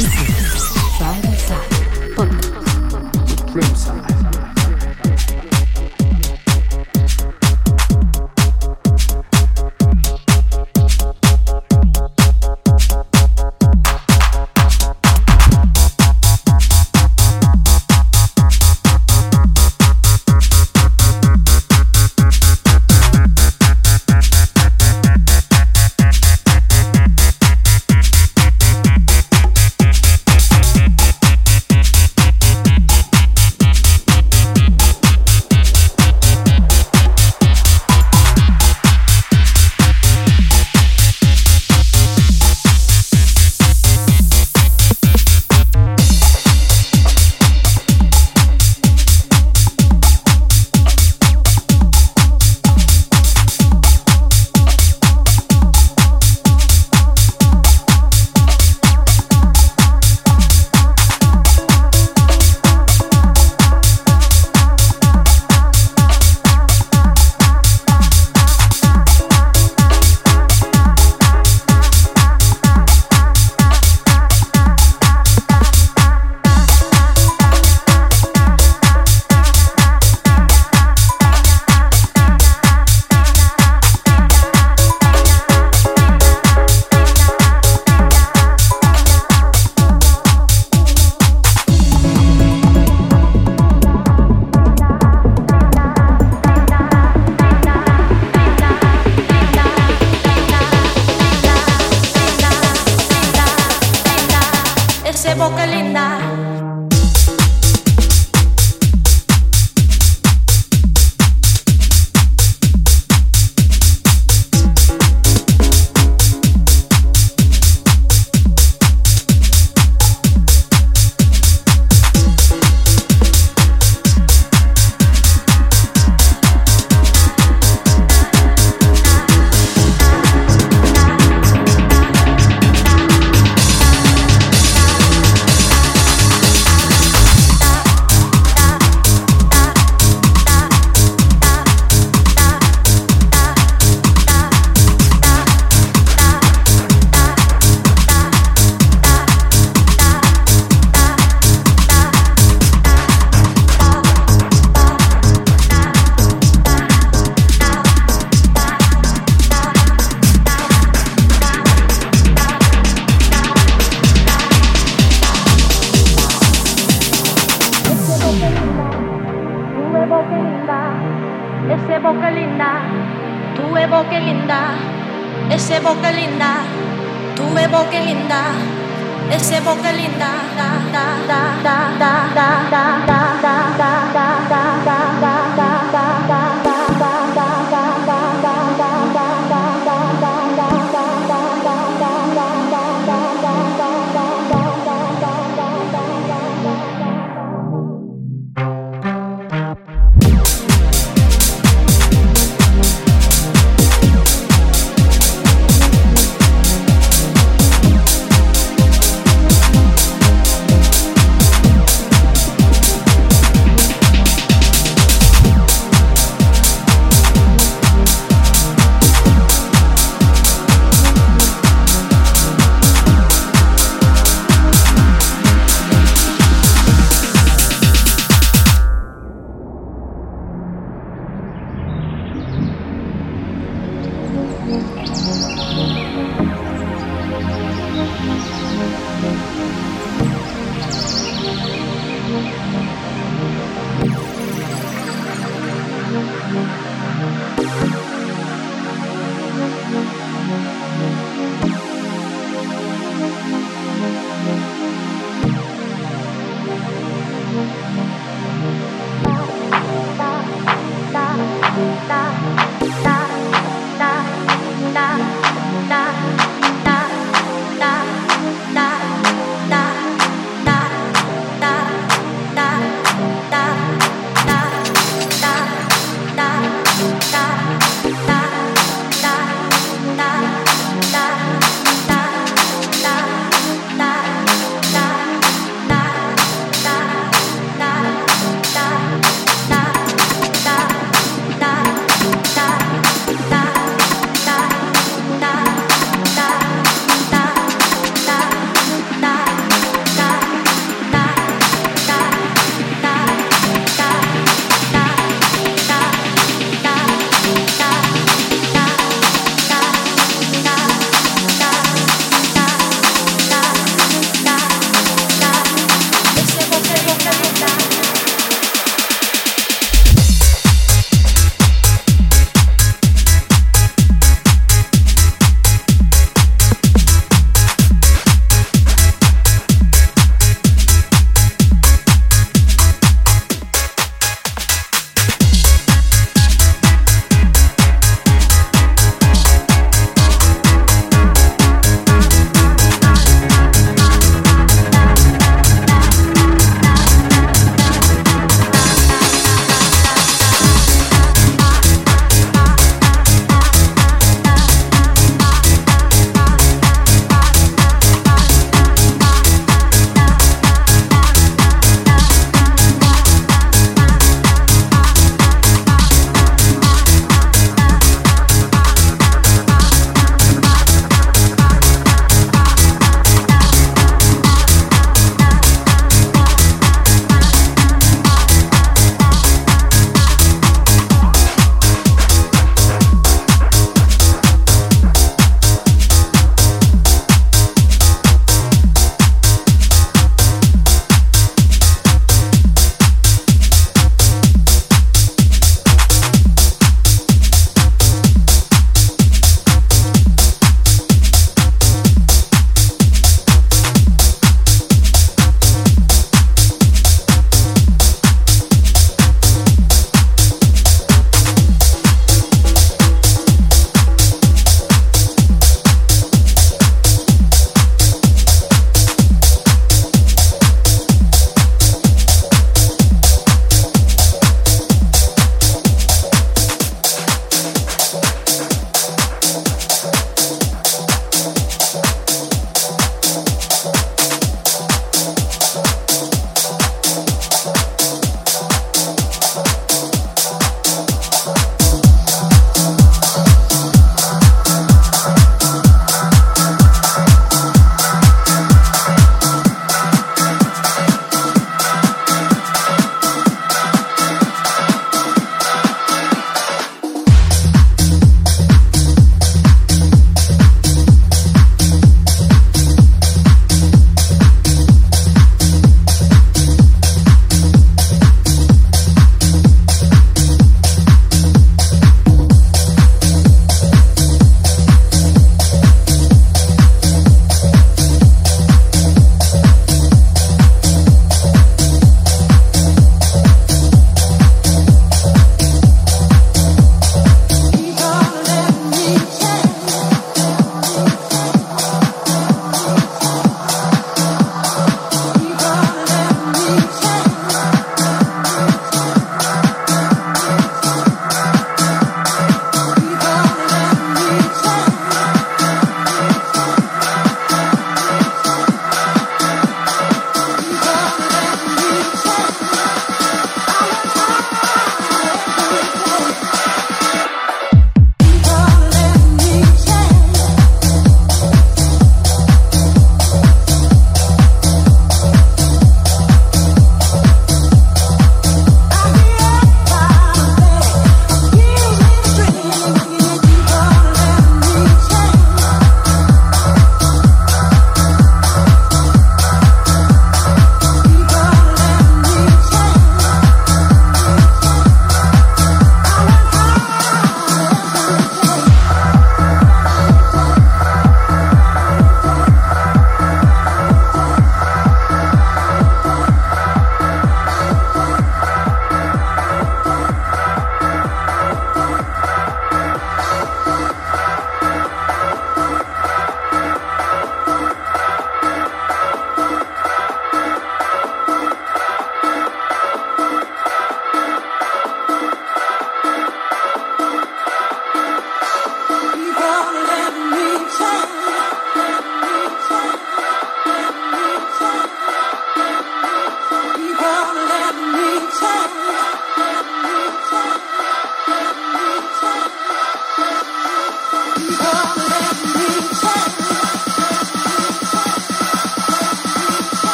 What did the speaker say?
Musique.